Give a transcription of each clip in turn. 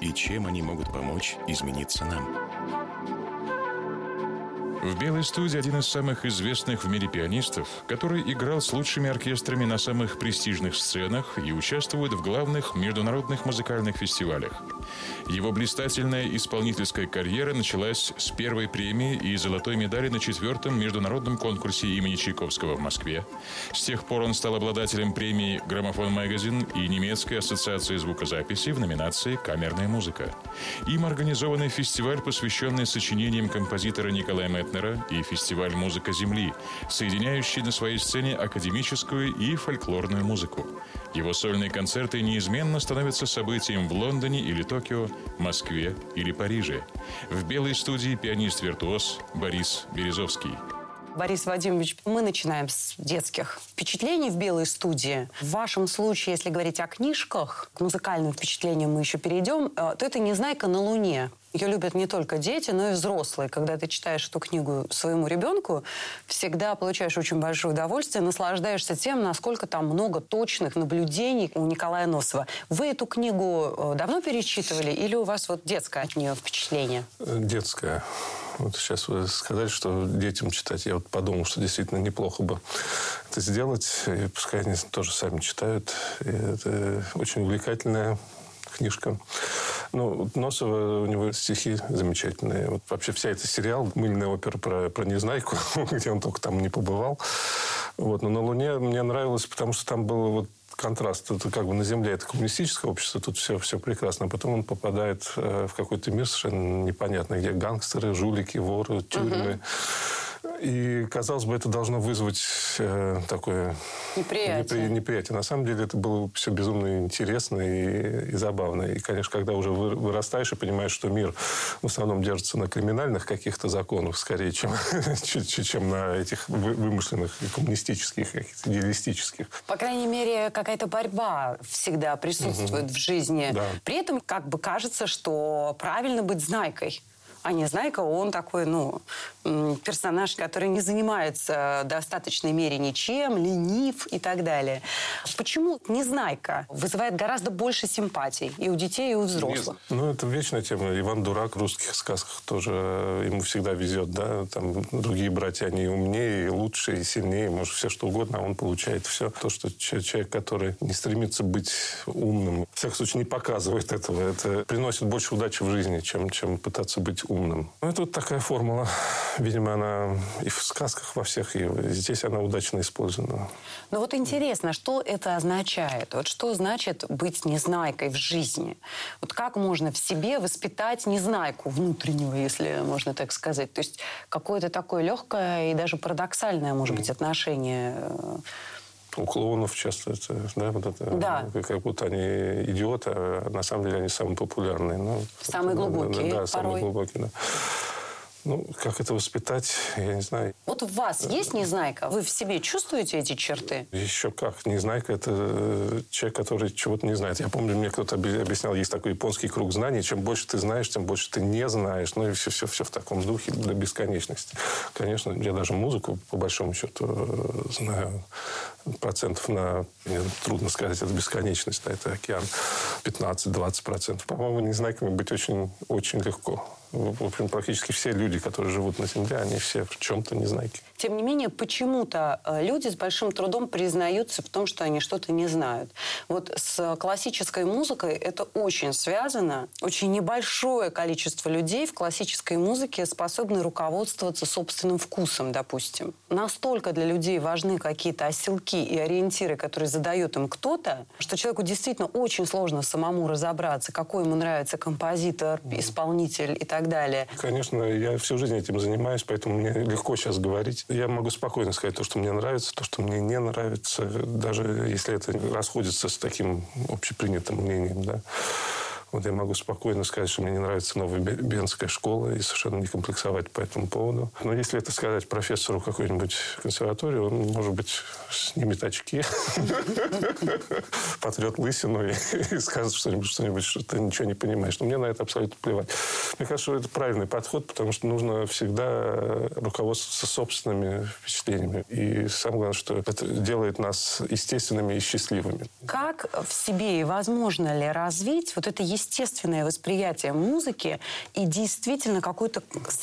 и чем они могут помочь измениться нам. В «Белой студии» один из самых известных в мире пианистов, который играл с лучшими оркестрами на самых престижных сценах и участвует в главных международных музыкальных фестивалях. Его блистательная исполнительская карьера началась с первой премии и золотой медали на четвертом международном конкурсе имени Чайковского в Москве. С тех пор он стал обладателем премии «Граммофон Магазин» и немецкой ассоциации звукозаписи в номинации «Камерная музыка». Им организованный фестиваль, посвященный сочинениям композитора Николая Метнера и фестиваль «Музыка Земли», соединяющий на своей сцене академическую и фольклорную музыку. Его сольные концерты неизменно становятся событием в Лондоне или Токио, Москве или Париже. В белой студии пианист-виртуоз Борис Березовский. Борис Вадимович, мы начинаем с детских впечатлений в белой студии. В вашем случае, если говорить о книжках, к музыкальным впечатлениям мы еще перейдем, э, то это «Незнайка на Луне». Ее любят не только дети, но и взрослые. Когда ты читаешь эту книгу своему ребенку, всегда получаешь очень большое удовольствие, наслаждаешься тем, насколько там много точных наблюдений у Николая Носова. Вы эту книгу э, давно перечитывали или у вас вот детское от нее впечатление? Детское. Вот сейчас вы сказали, что детям читать. Я вот подумал, что действительно неплохо бы это сделать. И пускай они тоже сами читают. И это очень увлекательная книжка. Ну, Носова, у него стихи замечательные. Вот вообще вся эта сериал, мыльная опера про, про Незнайку, где он только там не побывал. Вот. Но на Луне мне нравилось, потому что там было вот контраст. Это как бы на Земле это коммунистическое общество, тут все, все прекрасно. А потом он попадает э, в какой-то мир совершенно непонятный, где гангстеры, жулики, воры, тюрьмы. Угу. И, казалось бы, это должно вызвать э, такое неприятие. неприятие. На самом деле это было все безумно интересно и, и забавно. И, конечно, когда уже вырастаешь и понимаешь, что мир в основном держится на криминальных каких-то законах, скорее, чем, чем на этих вымышленных коммунистических, каких-то идеалистических. По крайней мере, какая-то борьба всегда присутствует угу. в жизни. Да. При этом как бы кажется, что правильно быть знайкой. А Незнайка, он такой, ну, персонаж, который не занимается в достаточной мере ничем, ленив и так далее. Почему Незнайка вызывает гораздо больше симпатий и у детей, и у взрослых? Ну, это вечная тема. Иван Дурак в русских сказках тоже э, ему всегда везет, да. Там другие братья, они умнее, и лучше, и сильнее, может, все что угодно, а он получает все. То, что человек, который не стремится быть умным, в всяком случае, не показывает этого, это приносит больше удачи в жизни, чем, чем пытаться быть умным. Ну, это вот такая формула. Видимо, она и в сказках во всех, и здесь она удачно использована. Ну вот интересно, что это означает? Вот что значит быть незнайкой в жизни? Вот как можно в себе воспитать незнайку внутреннего, если можно так сказать? То есть какое-то такое легкое и даже парадоксальное, может быть, отношение э, у клоунов часто это, да, вот это, да. как будто они идиоты, а на самом деле они самые популярные. Ну, самые глубокие, Да, да самые глубокие, да. Ну, как это воспитать, я не знаю. Вот у вас есть незнайка? Вы в себе чувствуете эти черты? Еще как. Незнайка – это э, человек, который чего-то не знает. Я помню, мне кто-то объяснял, есть такой японский круг знаний. Чем больше ты знаешь, тем больше ты не знаешь. Ну, и все-все-все в таком духе до бесконечности. Конечно, я даже музыку, по большому счету, э, знаю процентов на... Мне трудно сказать, это бесконечность, да, это океан. 15-20 процентов. По-моему, незнайками быть очень, очень легко в общем, практически все люди, которые живут на Земле, они все в чем-то незнайки. Тем не менее, почему-то э, люди с большим трудом признаются в том, что они что-то не знают. Вот с классической музыкой это очень связано. Очень небольшое количество людей в классической музыке способны руководствоваться собственным вкусом, допустим. Настолько для людей важны какие-то оселки и ориентиры, которые задает им кто-то, что человеку действительно очень сложно самому разобраться, какой ему нравится композитор, исполнитель и так так далее. Конечно, я всю жизнь этим занимаюсь, поэтому мне легко сейчас говорить. Я могу спокойно сказать то, что мне нравится, то, что мне не нравится, даже если это расходится с таким общепринятым мнением. Да. Вот я могу спокойно сказать, что мне не нравится новая Бенская школа и совершенно не комплексовать по этому поводу. Но если это сказать профессору какой-нибудь консерватории, он, может быть, снимет очки, потрет лысину и скажет что-нибудь, что-нибудь, что ты ничего не понимаешь. Но мне на это абсолютно плевать. Мне кажется, что это правильный подход, потому что нужно всегда руководствоваться собственными впечатлениями. И самое главное, что это делает нас естественными и счастливыми. Как в себе и возможно ли развить вот это естественное восприятие музыки и действительно какой-то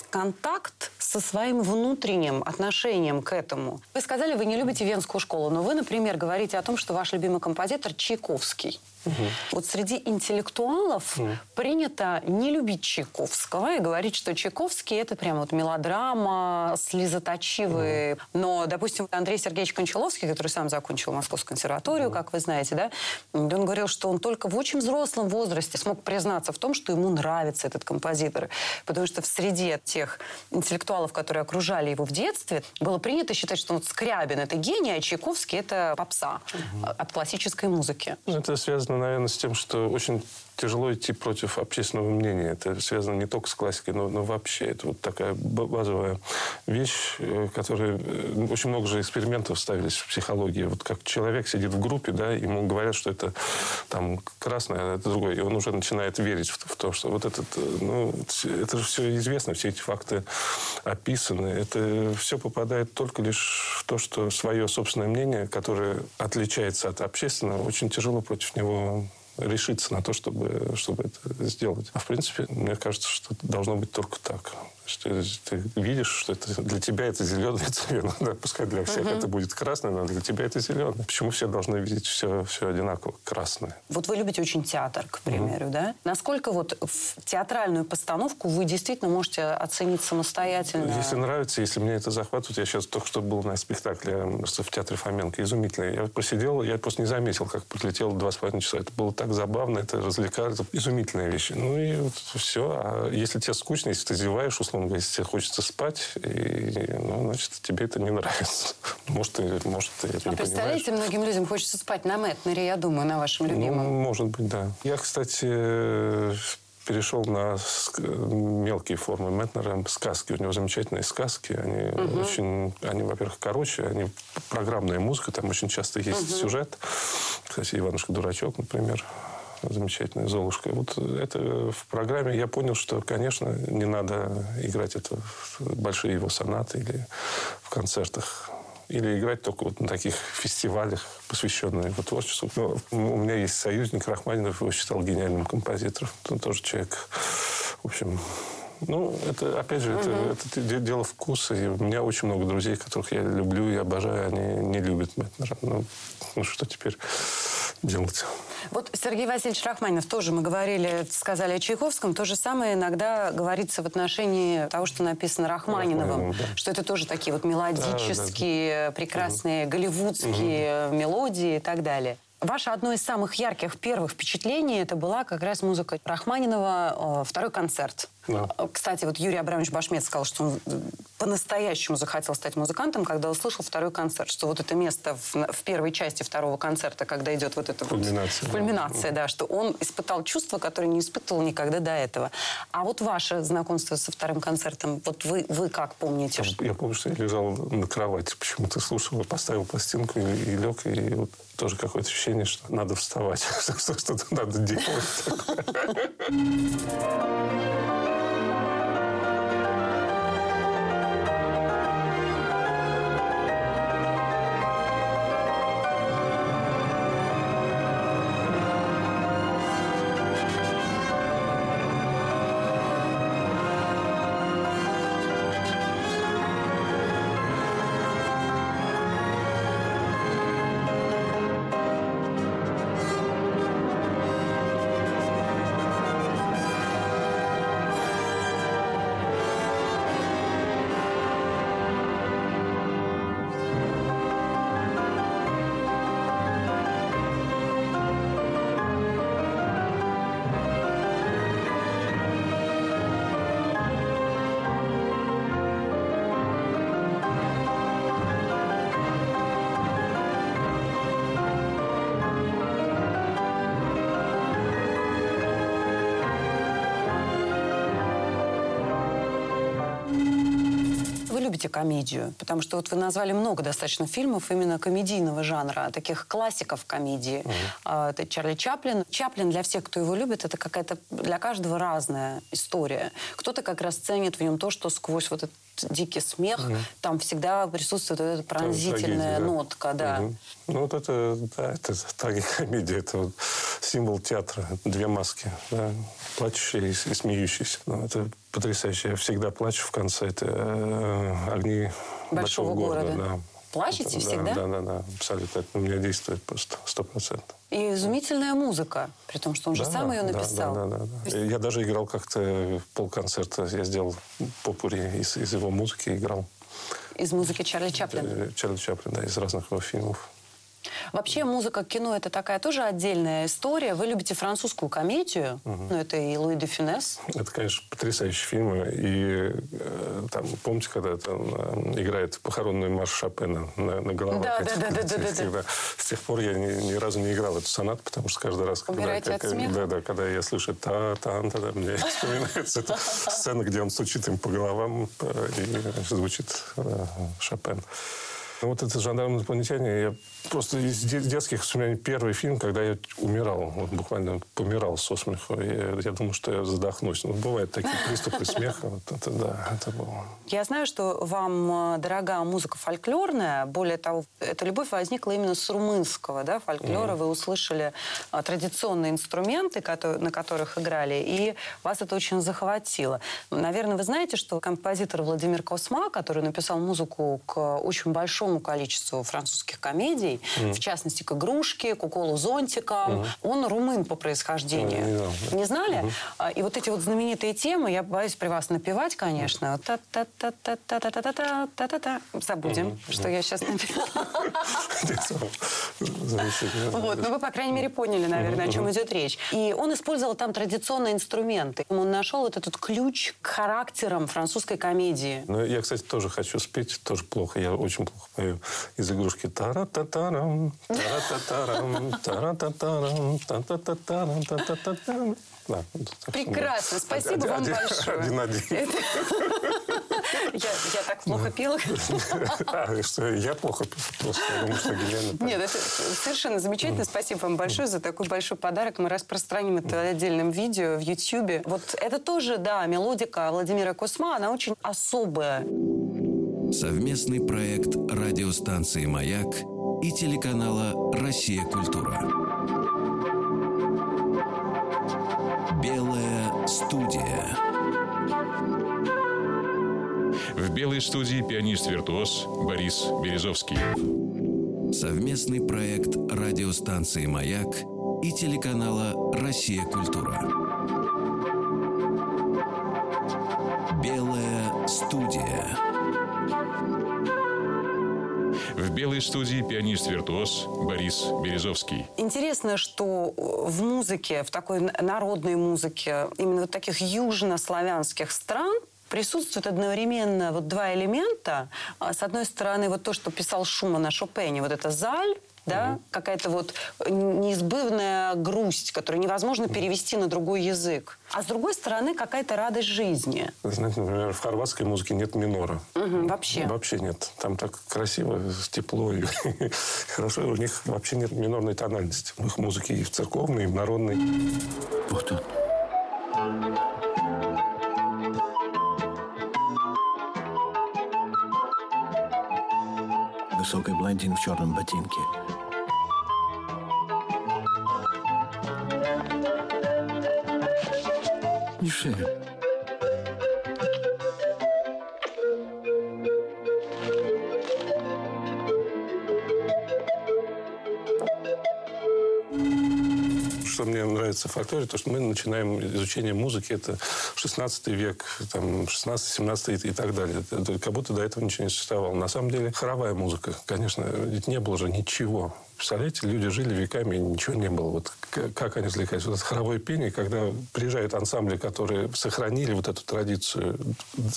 контакт со своим внутренним отношением к этому? Вы сказали, вы не любите венскую школу, но вы, например, говорите о том, что ваш любимый композитор Чайковский. Угу. Вот среди интеллектуалов угу. принято не любить Чайковского и говорить, что Чайковский это прям вот мелодрама, слезоточивый. Угу. Но, допустим, Андрей Сергеевич Кончаловский, который сам закончил Московскую консерваторию, угу. как вы знаете, да, он говорил, что он только в очень взрослом возрасте смог признаться в том, что ему нравится этот композитор. Потому что в среде тех интеллектуалов, которые окружали его в детстве, было принято считать, что вот Скрябин это гений, а Чайковский это попса угу. от классической музыки. Ну, это связано наверное, с тем, что очень тяжело идти против общественного мнения. Это связано не только с классикой, но, но вообще. Это вот такая базовая вещь, э, которая... Э, очень много же экспериментов ставились в психологии. Вот как человек сидит в группе, да, ему говорят, что это там красное, а это другое. И он уже начинает верить в, в то, что вот этот... Э, ну, это же все известно, все эти факты описаны. Это все попадает только лишь в то, что свое собственное мнение, которое отличается от общественного, очень тяжело против него решиться на то, чтобы, чтобы это сделать. А в принципе, мне кажется, что должно быть только так. Что ты видишь, что это для тебя это зеленый цвет. Да, пускай для всех угу. это будет красный, но для тебя это зеленый. Почему все должны видеть все, все одинаково красное? Вот вы любите очень театр, к примеру, угу. да? Насколько вот в театральную постановку вы действительно можете оценить самостоятельно? Если нравится, если мне это захватывает. Я сейчас только что был на спектакле в театре Фоменко. Изумительно. Я посидел, я просто не заметил, как пролетело два с половиной часа. Это было так забавно, это развлекало. Это изумительные вещи. Ну и вот все. А если тебе скучно, если ты зеваешь, условно условно если тебе хочется спать, и, ну, значит, тебе это не нравится. Может, ты, может, ты это а не представляете, понимаешь. многим людям хочется спать на Мэтнере, я думаю, на вашем любимом. Ну, может быть, да. Я, кстати, перешел на мелкие формы Метнера, сказки. У него замечательные сказки. Они угу. очень, они, во-первых, короче, они программная музыка, там очень часто есть угу. сюжет. Кстати, Иванушка-дурачок, например замечательная Золушка. Вот это в программе я понял, что, конечно, не надо играть это в большие его сонаты или в концертах. Или играть только вот на таких фестивалях, посвященных его творчеству. Но у меня есть союзник Рахманинов, его считал гениальным композитором. Он тоже человек, в общем, ну, это, опять же, это, угу. это дело вкуса. И у меня очень много друзей, которых я люблю и обожаю, они не любят Метнера. Ну, ну что теперь делать? Вот Сергей Васильевич Рахманинов тоже мы говорили, сказали о Чайковском. То же самое иногда говорится в отношении того, что написано Рахманиновым. Рахманинов, да. Что это тоже такие вот мелодические, да, да. прекрасные угу. голливудские угу. мелодии и так далее. Ваше одно из самых ярких первых впечатлений это была как раз музыка Рахманинова, второй концерт. Да. Кстати, вот Юрий Абрамович Башмет сказал, что он по-настоящему захотел стать музыкантом, когда услышал второй концерт. Что вот это место в, в первой части второго концерта, когда идет вот эта кульминация, вот, кульминация да. да, что он испытал чувство, которое не испытывал никогда до этого. А вот ваше знакомство со вторым концертом, вот вы, вы как помните? Я, что... я помню, что я лежал на кровати, почему-то слушал, поставил пластинку и, и лег, и вот тоже какое-то ощущение, что надо вставать, что-то надо делать. любите комедию, потому что вот вы назвали много достаточно фильмов именно комедийного жанра, таких классиков комедии. Mm-hmm. Это Чарли Чаплин. Чаплин для всех, кто его любит, это какая-то для каждого разная история. Кто-то как раз ценит в нем то, что сквозь вот этот дикий смех, угу. там всегда присутствует эта пронзительная трагедия, нотка, да. Угу. Ну вот это, да, это трагикомедия, это вот символ театра, две маски, да, плачущие и, и смеющиеся. Ну, это потрясающе. Я всегда плачу в конце. Это э, огни большого, большого города. города да. Плачете всегда? Да, да, да, абсолютно. Это у меня действует просто сто процентов. И изумительная музыка, при том, что он да, же сам ее написал. Да, да, да, да. Я даже играл как-то полконцерта. Я сделал попури из, из его музыки, играл. Из музыки Чарли Чаплина? Э, Чарли Чаплин, да, из разных его фильмов. Вообще музыка кино это такая тоже отдельная история. Вы любите французскую комедию, угу. ну это и Луи де Финес. Это, конечно, потрясающие фильмы. И э, там, помните, когда там э, играет похоронный марш Шопена на, на головах да, этих, да, да, да, да, да. С тех пор я ни, ни разу не играл эту сонату, потому что каждый раз, когда, как, да, да, когда я слышу та та та та мне вспоминается эта сцена, где он стучит им по головам э, и звучит Шопен. Вот это «Жандарм-инопланетяне», я просто из детских воспоминаний первый фильм, когда я умирал, вот буквально помирал со смеху. Я, я думал, что я задохнусь. Ну, бывают такие приступы смеха. Вот это, да, это было. Я знаю, что вам э, дорога музыка фольклорная. Более того, эта любовь возникла именно с румынского да, фольклора. Mm. Вы услышали а, традиционные инструменты, на которых играли, и вас это очень захватило. Наверное, вы знаете, что композитор Владимир Косма, который написал музыку к очень большому большому количеству французских комедий, mm. в частности, к «Игрушке», к «Уколу зонтиком». Mm. Он румын по происхождению. Mm, не, не знали? Mm. И вот эти вот знаменитые темы, я боюсь при вас напевать, конечно. Та-та-та-та-та-та-та-та-та-та. Забудем, mm. что я сейчас напевала. Вот, ну вы, по крайней мере, поняли, наверное, о чем идет речь. И он использовал там традиционные инструменты. Он нашел вот этот ключ к характерам французской комедии. Ну, я, кстати, тоже хочу спеть, тоже плохо. Я очень плохо пою из игрушки тара-та-тарам, тара-та-тарам, тара-та-тарам, та-та-та-тарам, та-та-та-тарам. Да, Прекрасно. Спасибо один, вам один, большое. Один, один. Это... Я, я так плохо пела. А, что, я плохо пела? Потому что гениально. Нет, это совершенно замечательно. Спасибо вам большое за такой большой подарок. Мы распространим это отдельным видео в YouTube. Вот это тоже, да, мелодика Владимира Косма, она очень особая. Совместный проект радиостанции «Маяк» и телеканала «Россия. Культура». Белая студия. В белой студии пианист-виртуоз Борис Березовский. Совместный проект радиостанции «Маяк» и телеканала «Россия. Культура». Белой студии пианист-виртуоз Борис Березовский. Интересно, что в музыке, в такой народной музыке, именно вот таких южнославянских стран, присутствует одновременно вот два элемента. А, с одной стороны, вот то, что писал Шуман о Шопене, вот это заль, да, угу. какая-то вот неизбывная грусть, которую невозможно перевести на другой язык. А с другой стороны, какая-то радость жизни. Знаете, например, в хорватской музыке нет минора. Угу, вообще? Вообще нет. Там так красиво, тепло и хорошо. У них вообще нет минорной тональности. В их музыке и в церковной, и в народной. Вот он. Высокий блондин в черном ботинке. Мишель. Нравится в то, что мы начинаем изучение музыки, это 16 век, там, 16-17 и так далее. Это, как будто до этого ничего не существовало. На самом деле, хоровая музыка, конечно, ведь не было же ничего Представляете, люди жили веками, и ничего не было. Вот как они развлекались? Вот это хоровое пение, когда приезжают ансамбли, которые сохранили вот эту традицию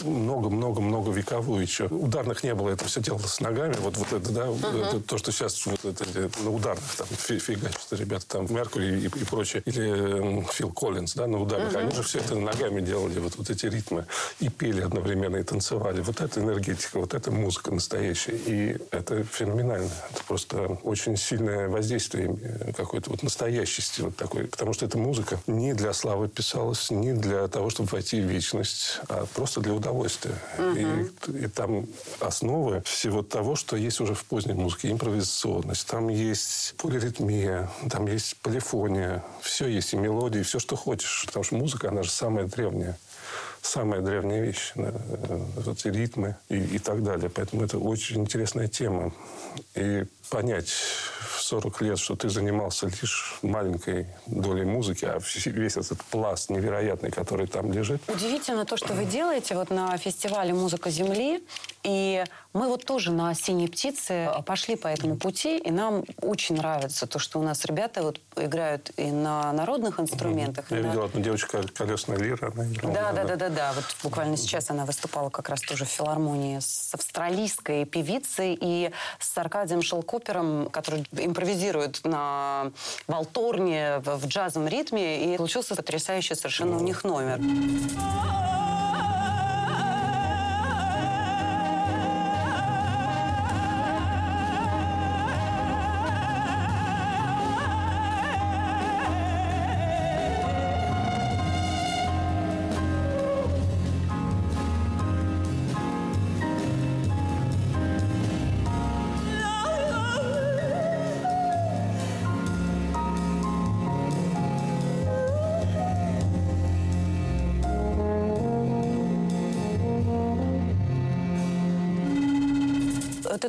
много-много-много вековую еще. Ударных не было, это все делалось ногами. Вот, вот это, да, uh-huh. это, то, что сейчас вот это, на ударных там фигачат ребята, там Меркури и, и прочее. Или Фил Коллинз, да, на ударных. Uh-huh. Они же все это ногами делали, вот, вот эти ритмы. И пели одновременно, и танцевали. Вот это энергетика, вот это музыка настоящая. И это феноменально. Это просто очень сильное воздействие какой-то вот настоящести вот такой. Потому что эта музыка не для славы писалась, не для того, чтобы войти в вечность, а просто для удовольствия. Угу. И, и там основы всего того, что есть уже в поздней музыке. Импровизационность, там есть полиритмия, там есть полифония. Все есть, и мелодии, все, что хочешь. Потому что музыка, она же самая древняя самая древняя вещь, эти ритмы и, и так далее. Поэтому это очень интересная тема. И понять в 40 лет, что ты занимался лишь маленькой долей музыки, а весь этот пласт невероятный, который там лежит. Удивительно то, что вы делаете вот на фестивале «Музыка Земли». И мы вот тоже на «Синей птице» пошли по этому пути, и нам очень нравится то, что у нас ребята вот играют и на народных инструментах. Я видел одну девочку. Она играла, да, да, да, да, да. Вот буквально сейчас она выступала как раз тоже в филармонии с австралийской певицей и с Аркадием Шелкопером, который импровизирует на валторне в джазовом ритме. И получился потрясающий совершенно у них номер.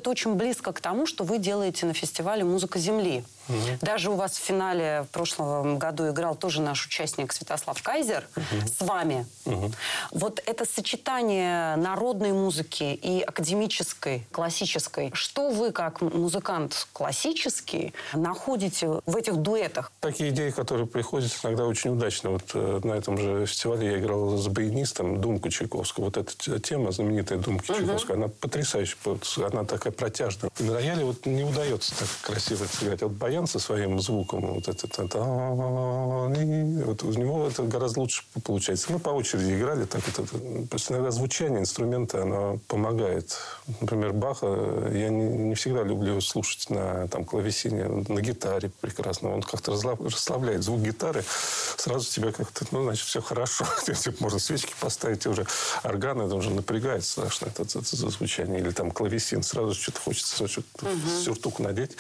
Это очень близко к тому, что вы делаете на фестивале «Музыка Земли». Угу. Даже у вас в финале в прошлом году играл тоже наш участник Святослав Кайзер угу. с вами. Угу. Вот это сочетание народной музыки и академической, классической. Что вы, как музыкант классический, находите в этих дуэтах? Такие идеи, которые приходят иногда очень удачно. Вот э, на этом же фестивале я играл с баянистом Думку Чайковского. Вот эта тема, знаменитая Думка угу. Чайковского, она потрясающая. Она такая протяжная. И на рояле вот не удается так красиво сыграть. Вот баян со своим звуком, вот этот, вот у него это гораздо лучше получается. Мы по очереди играли так. Это, просто иногда звучание инструмента, оно помогает. Например, Баха я не, не всегда люблю слушать на там, клавесине, на гитаре прекрасно. Он как-то расслабляет звук гитары. Сразу тебя как-то, ну, значит, все хорошо. Можно свечки поставить, уже органы, это уже напрягает страшно это, это, это звучание. Или там клавесин. Сразу что-то хочется что-то угу. сюртук надеть.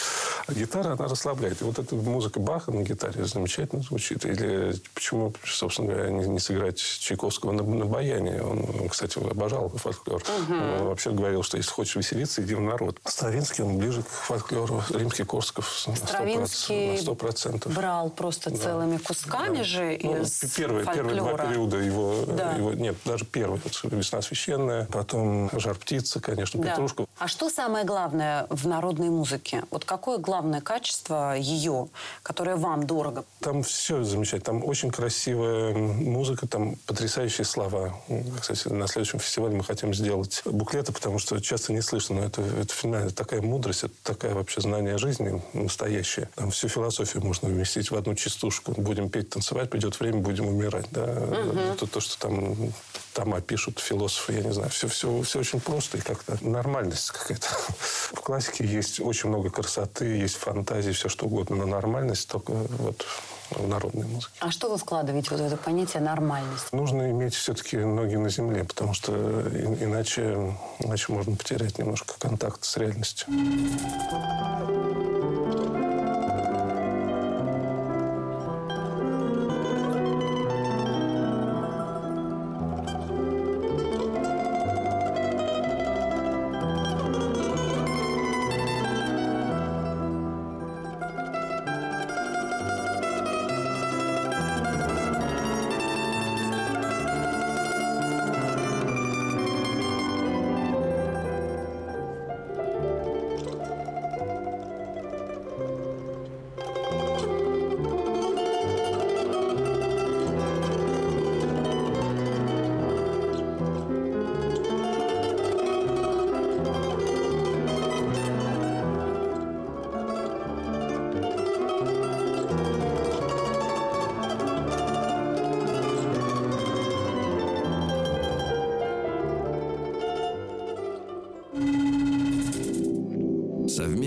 А гитара, она расслабляет. И вот эта музыка Баха на гитаре замечательно звучит. Или почему, собственно говоря, не, не сыграть Чайковского на, на баяне? Он, кстати, обожал фольклор. Угу. Он вообще говорил, что если хочешь веселиться, иди в народ. Стравинский, он ближе к фольклору. Римский Корсков Стравинский на 100%. брал просто да. целыми кусками да. же ну, из первые, первые два периода его, да. его... Нет, даже первый. «Весна священная», потом «Жар птица», конечно, да. «Петрушка». А что самое главное в народной музыке? Вот какое главное качество ее, которое вам дорого? Там все замечательно. Там очень красивая музыка, там потрясающие слова. Кстати, на следующем фестивале мы хотим сделать буклеты, потому что часто не слышно, но это, это финально такая мудрость, это такая вообще знание жизни настоящее. Там всю философию можно вместить в одну частушку. Будем петь, танцевать, придет время, будем умирать. Да? Угу. То, то, что там, там опишут философы, я не знаю. Все, все, все очень просто и как-то нормальность какая-то. В классике есть очень много красоты, есть фантазии, все что угодно. Но нормальность только вот в народной музыке. А что вы вкладываете вот в это понятие нормальность? Нужно иметь все-таки ноги на земле, потому что иначе, иначе можно потерять немножко контакт с реальностью.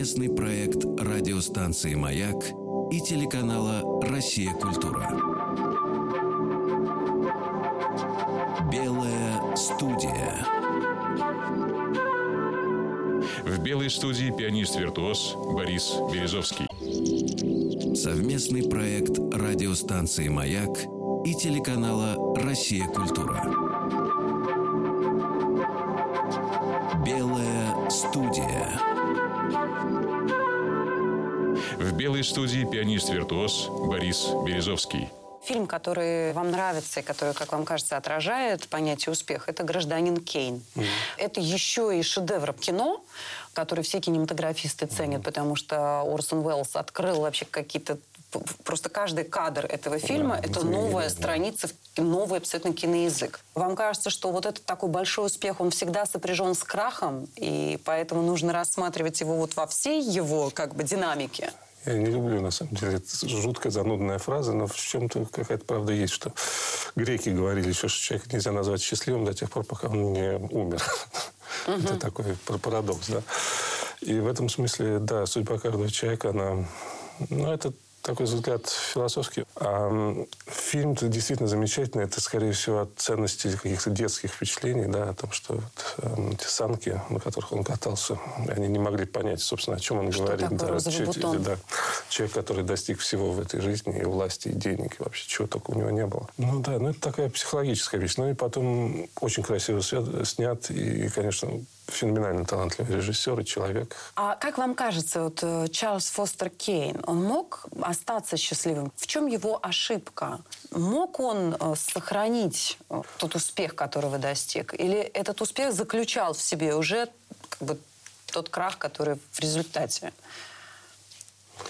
Совместный проект радиостанции «Маяк» и телеканала «Россия. Культура». Белая студия. В белой студии пианист-виртуоз Борис Березовский. Совместный проект радиостанции «Маяк» и телеканала «Россия. Культура». Студии пианист-виртуоз Борис Березовский. Фильм, который вам нравится и который, как вам кажется, отражает понятие успеха, это «Гражданин Кейн». Это еще и шедевр кино, который все кинематографисты ценят, потому что Орсон Уэллс открыл вообще какие-то Просто каждый кадр этого фильма Да, это новая невероятно. страница, новый абсолютно киноязык. Вам кажется, что вот этот такой большой успех, он всегда сопряжен с крахом, и поэтому нужно рассматривать его вот во всей его как бы динамике? Я не люблю, на самом деле, это жуткая, занудная фраза, но в чем-то какая-то правда есть, что греки говорили еще, что человека нельзя назвать счастливым до тех пор, пока он не умер. Это такой пар- парадокс, да. И в этом смысле, да, судьба каждого человека, она... Ну, это такой взгляд философский. А фильм-то действительно замечательный. Это, скорее всего, от ценности каких-то детских впечатлений, да, о том, что вот, эм, эти санки, на которых он катался, они не могли понять, собственно, о чем он Что говорит. такое розовый Человек- бутон? да. Человек, который достиг всего в этой жизни, и власти, и денег, и вообще чего только у него не было. Ну да, ну это такая психологическая вещь. Ну и потом очень красиво снят, и, конечно, феноменально талантливый режиссер и человек. А как вам кажется, вот э, Чарльз Фостер Кейн, он мог остаться счастливым? В чем его ошибка? Мог он э, сохранить э, тот успех, которого достиг? Или этот успех заключал в себе уже как бы тот крах, который в результате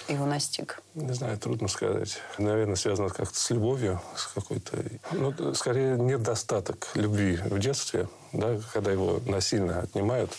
его настиг? Не знаю, трудно сказать. Наверное, связано как-то с любовью, с какой-то... Ну, скорее, недостаток любви в детстве, да, когда его насильно отнимают.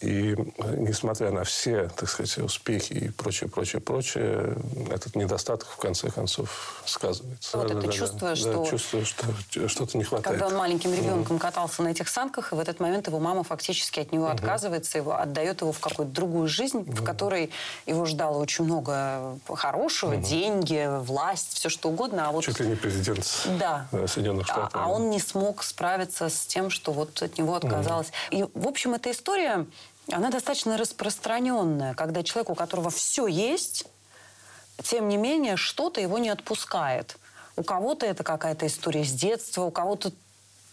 И э, несмотря на все, так сказать, успехи и прочее, прочее, прочее, этот недостаток в конце концов сказывается. Вот это Да-да-да. чувство, Да, что- чувство, что что-то не хватает. Когда он маленьким ребенком катался на этих санках, и в этот момент его мама фактически от него отказывается, его отдает его в какую-то другую жизнь, в которой его ждало очень много хорошего, деньги, власть, все что угодно. А вот Чуть ли не президент Да. э, Соединенных А, Штатов. а он не смог справиться с тем, что вот от него отказалось. И, в общем, эта история, она достаточно распространенная, когда человек, у которого все есть, тем не менее, что-то его не отпускает. У кого-то это какая-то история с детства, у кого-то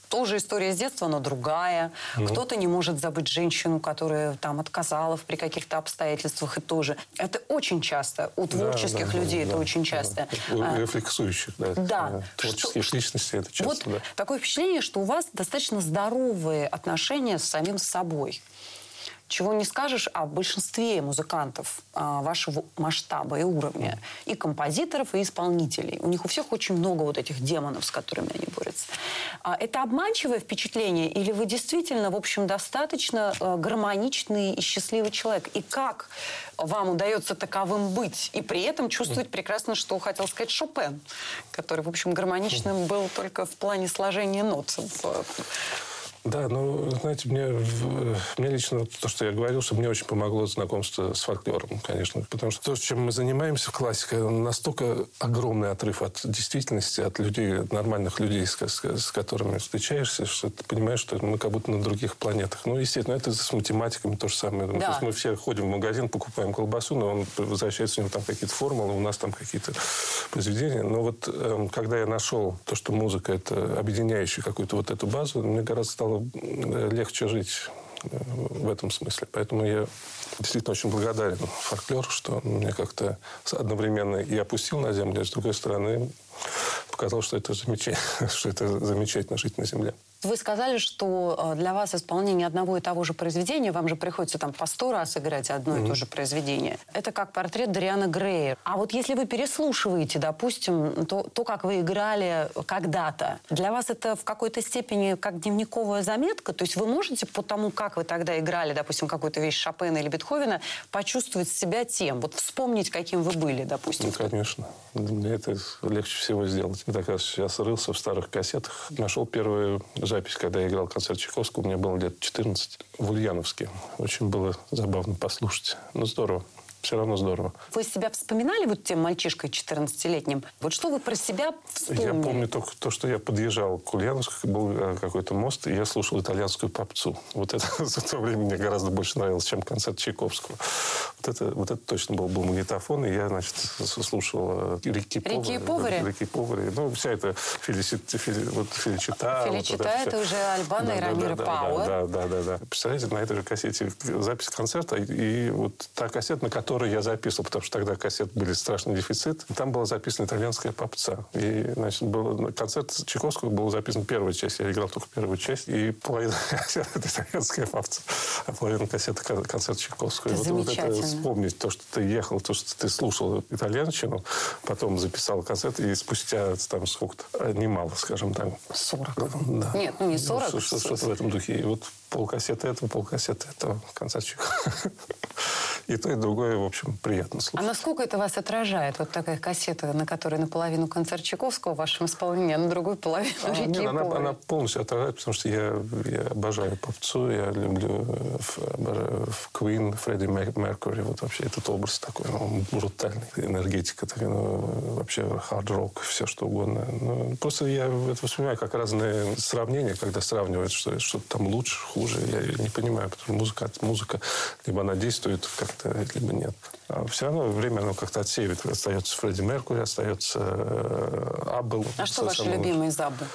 тоже история с детства, но другая. Кто-то не может забыть женщину, которая там отказала при каких-то обстоятельствах и тоже. Это очень часто. У Да, творческих да, людей да, это да, очень да. часто. У А, рефлексующих, да. Да. э, Творческих Что- личностей это часто, вот да. такое впечатление, что у вас достаточно здоровые отношения с самим собой. Чего не скажешь о большинстве музыкантов а, вашего масштаба и уровня. И композиторов, и исполнителей. У них у всех очень много вот этих демонов, с которыми они борются. А, это обманчивое впечатление? Или вы действительно, в общем, достаточно э, гармоничный и счастливый человек? И как вам удается таковым быть? И при этом чувствовать прекрасно, что хотел сказать Шопен, который, в общем, гармоничным был только в плане сложения нот. Да, ну, знаете, мне, мне лично вот то, что я говорил, что мне очень помогло знакомство с фольклором, конечно. Потому что то, чем мы занимаемся в классике, настолько огромный отрыв от действительности, от людей, от нормальных людей, с, с- с которыми встречаешься, что ты понимаешь, что мы как будто на других планетах. Ну, естественно, это с математиками то же самое. Ну, Да. То есть мы все ходим в магазин, покупаем колбасу, но он возвращается, у него там какие-то формулы, у нас там какие-то произведения. Но вот эм, когда я нашел то, что музыка это объединяющая какую-то вот эту базу, мне гораздо стало э, легче жить э, в этом смысле. Поэтому я действительно очень благодарен фольклору, что он мне как-то одновременно и опустил на землю, и с другой стороны показал, что это замечательно, что это замечательно жить на земле. Вы сказали, что э, для вас исполнение одного и того же произведения, вам же приходится там по сто раз играть одно и то же произведение. Это как портрет Дариана Грея. А вот если вы переслушиваете, допустим, то, то, как вы играли когда-то, для вас это в какой-то степени как дневниковая заметка? То есть вы можете по тому, как вы тогда играли, допустим, какую-то вещь Шопена или Бетховена, почувствовать себя тем? Вот вспомнить, каким вы были, допустим. Ну, конечно. Мне это легче всего сделать. когда как раз сейчас рылся в старых кассетах, нашел первую запись, когда я играл концерт Чайковского, меня было лет 14, в Ульяновске. Очень было забавно послушать. Ну, здорово все равно здорово. Вы себя вспоминали вот тем мальчишкой 14-летним? Вот что вы про себя вспомнили? Я помню только то, что я подъезжал к Ульяновску, был э, какой-то мост, и я слушал итальянскую попцу. Вот это за то время мне гораздо больше нравилось, чем концерт Чайковского. Вот это, вот это точно был, был магнитофон, и я, значит, слушал Рики Повари. Рики Повари? Рики Повари. Ну, вся эта феличит, фели, вот, Феличита. Феличита вот это, это уже Альбана да, и Рамира да, Пауэр. Да, да, да, да. Представляете, на этой же кассете запись концерта, и, и вот та кассета, на которой который я записывал, потому что тогда кассет были страшный дефицит. И там была записана итальянская попца. И, значит, был, концерт Чайковского был записан первая часть. Я играл только первую часть. И половина кассет – это итальянская попца. А половина кассеты – концерт Чайковского. Это вот, вот это вспомнить то, что ты ехал, то, что ты слушал итальянщину, потом записал концерт, и спустя там сколько-то, немало, скажем так. 40. Да. Нет, ну не 40. Ну, что-то в этом духе. И вот полкассеты этого, полкассеты этого, концерт Чайковского. И то, и другое, в общем, приятно слушать. А насколько это вас отражает? Вот такая кассета, на которой наполовину концерт Чайковского в вашем исполнении, а на другой половину а, Рики нет, она, она полностью отражает, потому что я, я обожаю попцу, я люблю обожаю в Queen, Фредди Меркури, вот вообще этот образ такой, ну, брутальный, энергетика, такая, ну, вообще хард-рок, все что угодно. Ну, просто я это воспринимаю как разные сравнения, когда сравнивают, что что-то там лучше, хуже. Я не понимаю, потому что музыка, музыка либо она действует как как-то, либо нет. А все равно время оно как-то отсеивает. Остается Фредди Меркури, остается э, Аббл. А что ваши любимые из Аббы?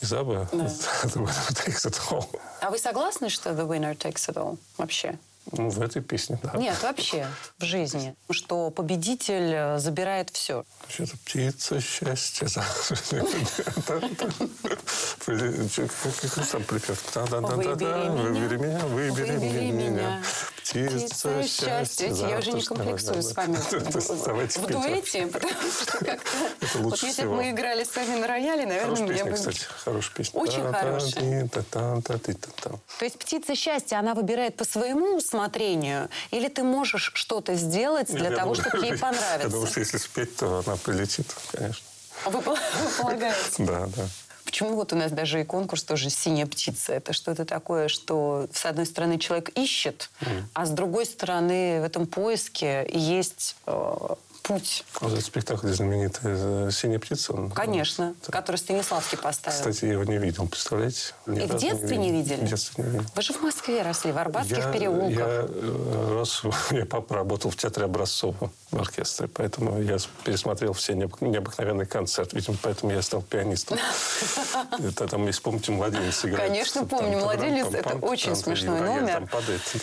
Из Аббы? Да. The winner takes it all. А вы согласны, что The winner takes it all вообще? Ну, в этой песне, да. Нет, вообще, в жизни. Что победитель э, забирает все. Что-то птица счастья. Как там припев? Выбери меня, выбери меня. Птица счастья. Я уже не комплексую с вами в дуэте, потому что как-то... Вот если бы мы играли с вами на рояле, наверное, мне бы... кстати, хорошая песня. Очень хорошая. То есть птица счастья, она выбирает по своему усмотрению, или ты можешь что-то сделать для того, чтобы ей понравиться? Я думаю, что если спеть, то она прилетит, конечно. Вы полагаете? Да, да. Почему вот у нас даже и конкурс тоже «Синяя птица»? Это что-то такое, что с одной стороны человек ищет, mm. а с другой стороны в этом поиске есть э, путь. Вот этот спектакль знаменитый «Синяя птица». Он, Конечно, он, который Станиславский поставил. Кстати, я его не видел, представляете? Ни И в детстве не, видели? В детстве не видели. Вы же в Москве росли, в Арбатских я, переулках. Я э, рос, у меня папа работал в театре Образцова в оркестре, поэтому я пересмотрел все необыкновенные концерты. Видимо, поэтому я стал пианистом. Это там, если помните, «Младенец» играет. Конечно, помню. «Младенец» — это очень смешной номер.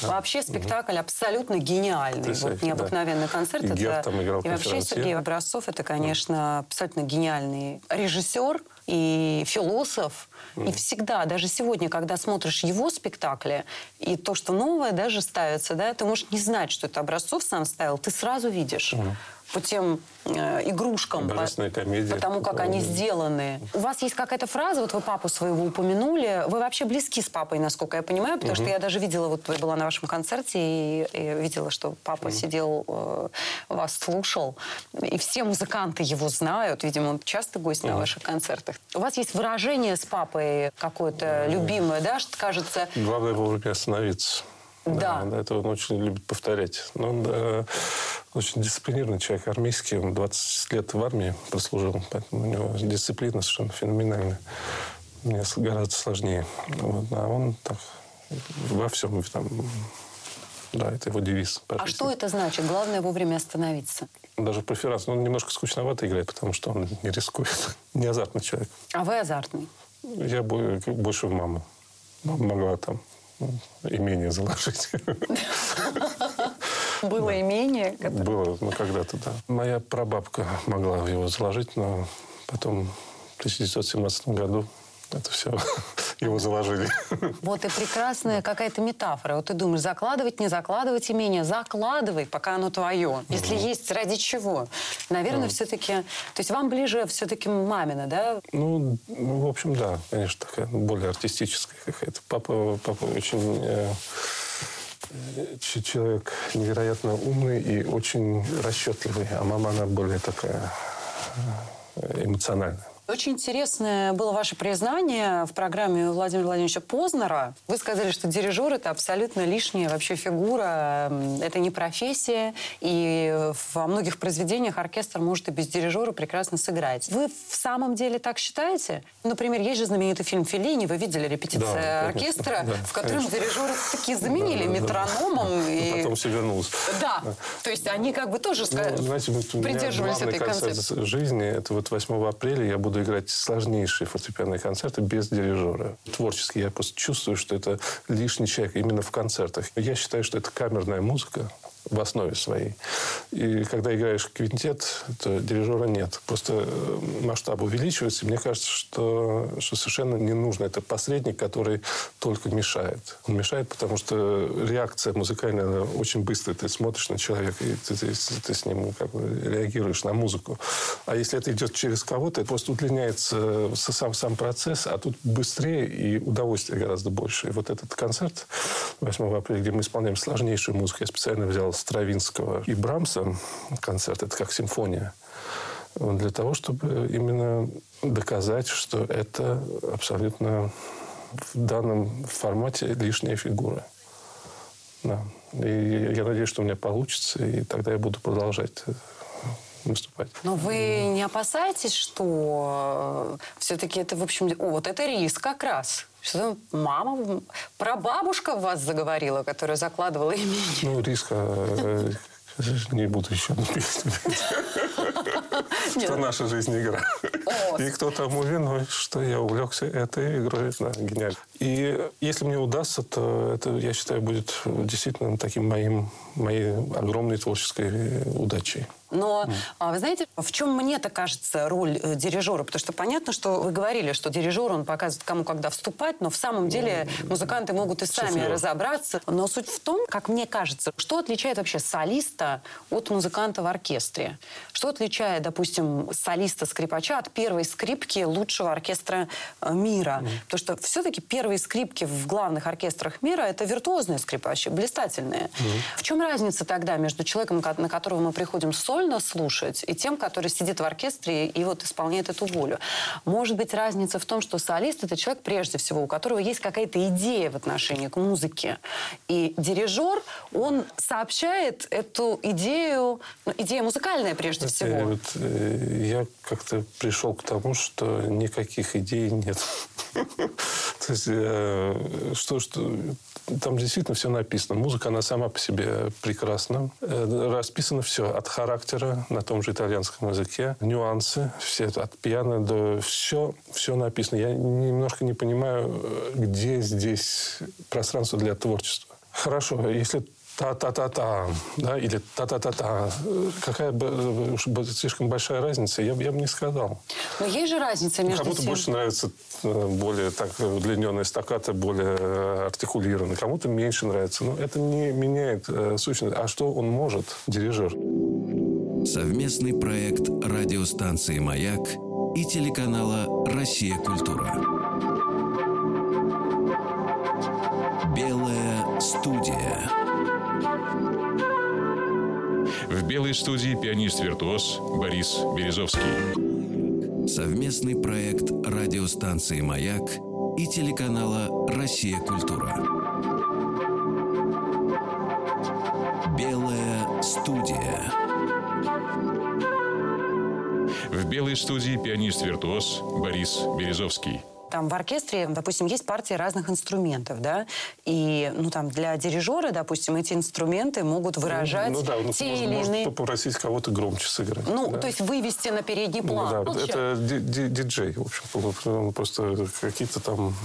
Вообще спектакль абсолютно гениальный. Вот необыкновенный концерт. И вообще Сергей Образцов это, конечно, абсолютно гениальный режиссер и философ. Mm. И всегда, даже сегодня, когда смотришь его спектакли, и то, что новое даже ставится, да, ты можешь не знать, что это Образцов сам ставил, ты сразу видишь. Mm по тем э, игрушкам, по, комедия, по тому, как они сделаны. У вас есть какая-то фраза, вот вы папу своего упомянули, вы вообще близки с папой, насколько я понимаю, потому угу. что я даже видела, вот я была на вашем концерте и, и видела, что папа угу. сидел, э, вас слушал, и все музыканты его знают, видимо, он часто гость угу. на ваших концертах. У вас есть выражение с папой какое-то любимое, да, что кажется... Главное вовремя остановиться. Да. да. Это он очень любит повторять. Но он да, очень дисциплинированный человек, армейский. Он 20 лет в армии прослужил, поэтому у него дисциплина совершенно феноменальная. Мне гораздо сложнее. Вот. А он так во всем там, да, это его девиз. А что это значит? Главное вовремя остановиться. Даже преферанс. Ну, он немножко скучновато играет, потому что он не рискует. не азартный человек. А вы азартный? Я больше в маму. Мама могла там имение заложить. Было имение? Было, ну, когда-то, да. Моя прабабка могла его заложить, но потом в 1917 году это все его заложили. Вот и прекрасная какая-то метафора. Вот ты думаешь, закладывать, не закладывать имение. Закладывай, пока оно твое. Если есть ради чего. Наверное, все-таки... То есть вам ближе все-таки мамина, да? Ну, в общем, да. Конечно, такая более артистическая какая-то. Папа, папа очень... Э, человек невероятно умный и очень расчетливый, а мама, она более такая э, эмоциональная. Очень интересное было ваше признание в программе Владимира Владимировича Познера. Вы сказали, что дирижер – это абсолютно лишняя вообще фигура, это не профессия, и во многих произведениях оркестр может и без дирижера прекрасно сыграть. Вы в самом деле так считаете? Например, есть же знаменитый фильм «Феллини», вы видели репетиция Да, оркестра, да, в котором дирижера таки заменили Да, да, да. метрономом. Но и- потом все вернулось. Да, то есть они как бы тоже Ну, знаете, придерживались этой концепции. жизни, это вот 8 апреля я буду играть сложнейшие фортепианные концерты без дирижера. Творчески я просто чувствую, что это лишний человек именно в концертах. Я считаю, что это камерная музыка в основе своей. И когда играешь квинтет, то дирижера нет. Просто э, масштаб увеличивается. Мне кажется, что, что совершенно не нужно. Это посредник, который только мешает. Он мешает, потому что реакция музыкальная она очень быстрая. Ты смотришь на человека, и ты, ты- ты с ним как бы реагируешь на музыку. А если это идет через кого-то, это просто удлиняется с- сам, сам процесс, а тут быстрее и удовольствие гораздо больше. И вот этот концерт 8 апреля, где мы исполняем сложнейшую музыку, я специально взял Стравинского и Брамса концерт, это как симфония, для того, чтобы именно доказать, что это абсолютно в данном формате лишняя фигура. Да. И я надеюсь, что у меня получится, и тогда я буду продолжать э, выступать. Но вы не опасаетесь, что все-таки это, в общем, о, вот это риск как раз. Что мама, прабабушка в вас заговорила, которая закладывала имя. Ну, риска э, не буду еще. Что наша жизнь игра. И кто тому виной, что я увлекся этой игрой. Да, гениально. И если мне удастся, то это, я считаю, будет действительно таким моим, моей огромной творческой удачей. Но а, вы знаете, в чем мне-то кажется роль э, дирижера? Потому что понятно, что вы говорили, что дирижер, он показывает, кому когда вступать, но в самом деле музыканты могут и сами суфлер. разобраться. Но суть в том, как мне кажется, что отличает вообще солиста от музыканта в оркестре? Что отличает, допустим, солиста-скрипача от первой скрипки лучшего оркестра э, мира? Потому что все-таки первые скрипки в главных оркестрах мира это виртуозные скрипачи, блистательные. В чем разница тогда между человеком, ко- на которого мы приходим сольно слушать, и тем, который сидит в оркестре и вот исполняет эту волю? Может быть, разница в том, что солист это человек прежде всего, у которого есть какая-то идея в отношении к музыке. И дирижер, он сообщает эту идею, ну, идея музыкальная прежде И всего. вот, э, я как-то пришел к тому, что никаких идей нет. То есть, что, что там действительно все написано. Музыка, она сама по себе прекрасна. Э, Расписано все от характера на том же итальянском языке, нюансы, все от пиано до все, все написано. Я немножко не понимаю, э, где здесь пространство для творчества. Хорошо, если та-та-та-та, да, или та-та-та-та. Какая бы э, уж слишком большая разница, я, бы- я бы не сказал. Но есть же разница между Кому-то тем- больше нравится э, более так удлиненная стаката, более э, артикулированная, кому-то меньше нравится. Но это не меняет э, сущность. А что он может, дирижер? Совместный проект радиостанции «Маяк» и телеканала «Россия. Культура». Белой студии пианист-виртуоз Борис Березовский. Совместный проект радиостанции «Маяк» и телеканала «Россия. Культура». Белая студия. В белой студии пианист-виртуоз Борис Березовский. Там в оркестре, допустим, есть партии разных инструментов, да, и, ну, там, для дирижера, допустим, эти инструменты могут выражать Ну да, он те может, или может иные... попросить кого-то громче сыграть. Ну, да. то есть вывести на передний Ну план. да, Ну, это ди- ди- диджей, в общем. Просто какие-то там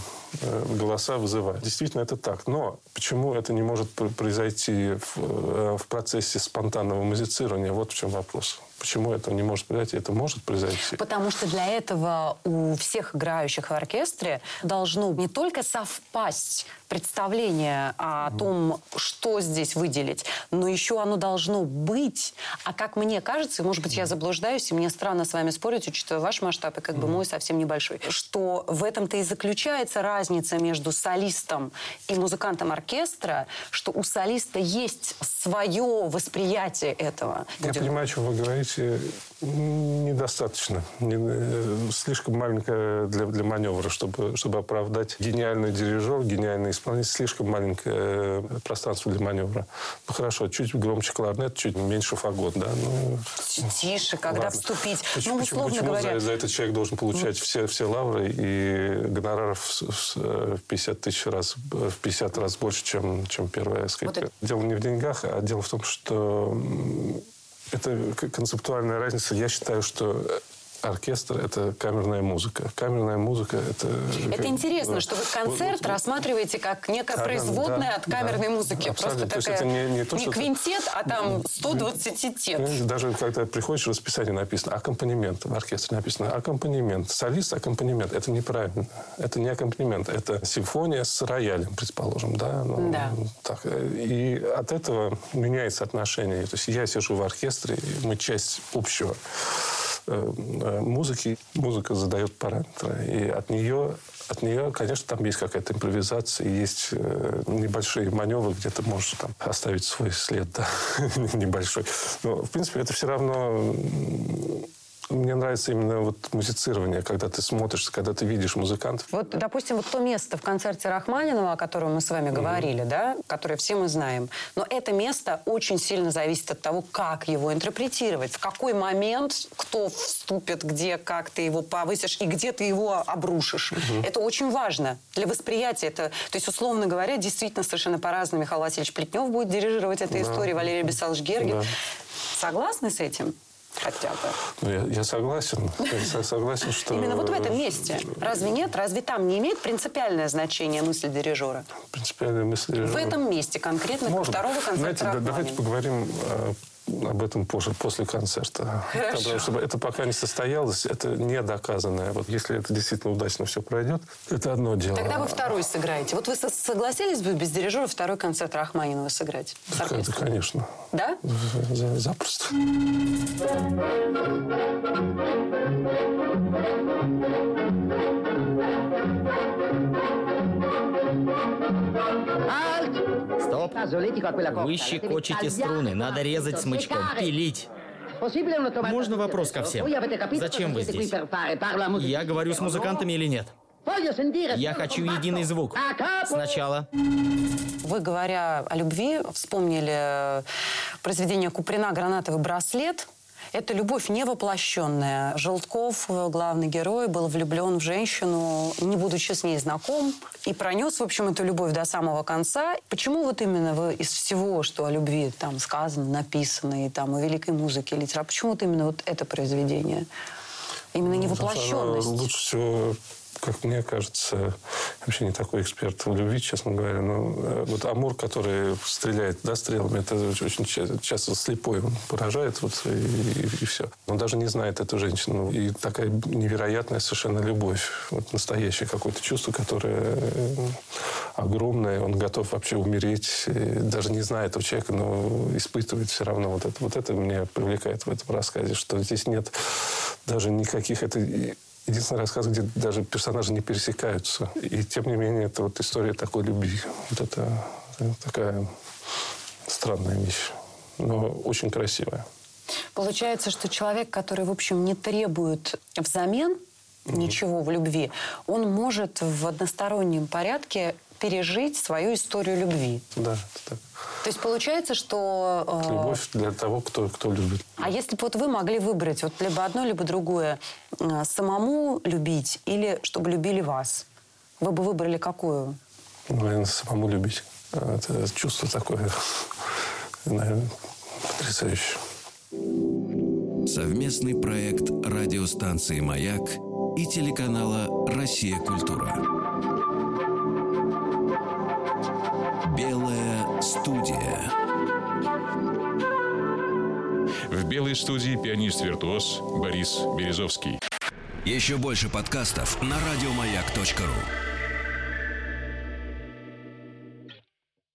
э, голоса вызывает. Действительно, это так. Но почему это не может пр- произойти в, э, в процессе спонтанного музицирования? Вот в чем вопрос. Почему это не может произойти? Это может произойти. Потому что для этого у всех играющих в оркестре должно не только совпасть представление о том, что здесь выделить, но еще оно должно быть. А как мне кажется, и, может быть, я заблуждаюсь, и мне странно с вами спорить, учитывая ваш масштаб и как бы мой совсем небольшой, что в этом-то и заключается разница между солистом и музыкантом оркестра, что у солиста есть свое восприятие этого. Я понимаю, о чем вы говорите. недостаточно. Не, э, слишком маленькая для, для маневра, чтобы, чтобы оправдать гениальный дирижер, гениальный исполнитель. Слишком маленькое э, пространство для маневра. Ну, хорошо, чуть громче кларнет, чуть меньше фагот, да. Ну, Тише, когда ладно. вступить. Почему, ну, условно почему говоря. за, за это человек должен получать все, все лавры и гонораров в, в- в 50 тысяч раз, в 50 раз больше, чем, чем первая скрипка? Вот Дело не в деньгах, а дело в том, что это концептуальная разница. Я считаю, что оркестр – это камерная музыка. Камерная музыка – это... Это интересно, Ну, что вы концерт вот- рассматриваете как некое Да, да, производное да, от камерной да. музыки. Абсолютно. Просто То такая это не- не то, что- квинтет, а там 120 тет. Даже когда приходишь, в расписании написано аккомпанемент, в оркестре написано аккомпанемент, солист аккомпанемент. Это неправильно. Это не аккомпанемент, это симфония с роялем, предположим. Да? Ну, Да. Так. И от этого меняется отношение. То есть я сижу в оркестре, мы часть общего э, э, музыки. Музыка задает параметры. И от нее, от нее, конечно, там есть какая-то импровизация, есть э, небольшие маневры, где ты можешь там оставить свой след, да, небольшой. Но, в принципе, это все равно... Мне нравится именно вот музицирование, когда ты смотришь, когда ты видишь музыкантов. Вот, допустим, вот то место в концерте Рахманинова, о котором мы с вами говорили, да, которое все мы знаем. Но это место очень сильно зависит от того, как его интерпретировать, в какой момент кто вступит, где, как ты его повысишь и где ты его обрушишь. Это очень важно для восприятия. Это, то есть, условно говоря, действительно совершенно по-разному Михаил Васильевич Плетнев будет дирижировать этой историей, Валерий Бесалович Гергин. Да. Согласны с этим? Хотя бы. Ну, я, я согласен. Я со- согласен, что... Именно вот в этом месте. Разве нет? Разве там не имеет принципиальное значение мысль дирижера? Принципиальная мысль... В этом месте, конкретно Может. второго концерта Знаете, да- давайте поговорим э, об этом позже, после концерта. Хорошо. Потому что это пока не состоялось, это не доказанное. Вот если это действительно удачно все пройдет, это одно дело. Тогда вы второй сыграете. Вот вы со- согласились бы без дирижера второй концерт Рахманинова сыграть? Оркестром? конечно. Да? За- за- Запросто. Стоп. Вы щекочете струны, надо резать смычком, пилить. Можно вопрос ко всем? Зачем вы здесь? Я говорю с музыкантами или нет? Я хочу единый звук. Сначала. Вы, говоря о любви, вспомнили э, произведение Куприна «Гранатовый браслет». Это любовь невоплощенная. Желтков, э, главный герой, был влюблен в женщину, не будучи с ней знаком, и пронес, в общем, эту любовь до самого конца. Почему вот именно вы из всего, что о любви там сказано, написано, и там о великой музыке, литературе, почему вот именно вот это произведение? Именно Ну, невоплощенность. Лучше всего, как мне кажется, вообще не такой эксперт в любви, честно говоря. Но э, вот Амур, который стреляет да, стрелами, это очень ча- часто слепой. Он поражает вот, и, все. Он даже не знает эту женщину. И такая невероятная совершенно любовь. Вот настоящее какое-то чувство, которое э, огромное. Он готов вообще умереть. и даже не зная этого человека, но испытывает все равно вот это. Вот это меня привлекает в этом рассказе, что здесь нет даже никаких... Это единственный рассказ, где даже персонажи не пересекаются. И тем не менее, это вот история такой любви. Вот это, это такая странная вещь, но очень красивая. Получается, что человек, который, в общем, не требует взамен ничего в любви, он может в одностороннем порядке пережить свою историю любви. Да, это так. То есть получается, что... э, Любовь для того, кто, кто любит. А если бы вот вы могли выбрать вот либо одно, либо другое, э, самому любить или чтобы любили вас, вы бы выбрали какую? Ну, Наверное, самому любить. А, Это чувство такое, наверное, потрясающее. Совместный проект радиостанции «Маяк» и телеканала «Россия. Культура». Белая студия. В белой студии пианист-виртуоз Борис Березовский. Еще больше подкастов на радиомаяк.ру.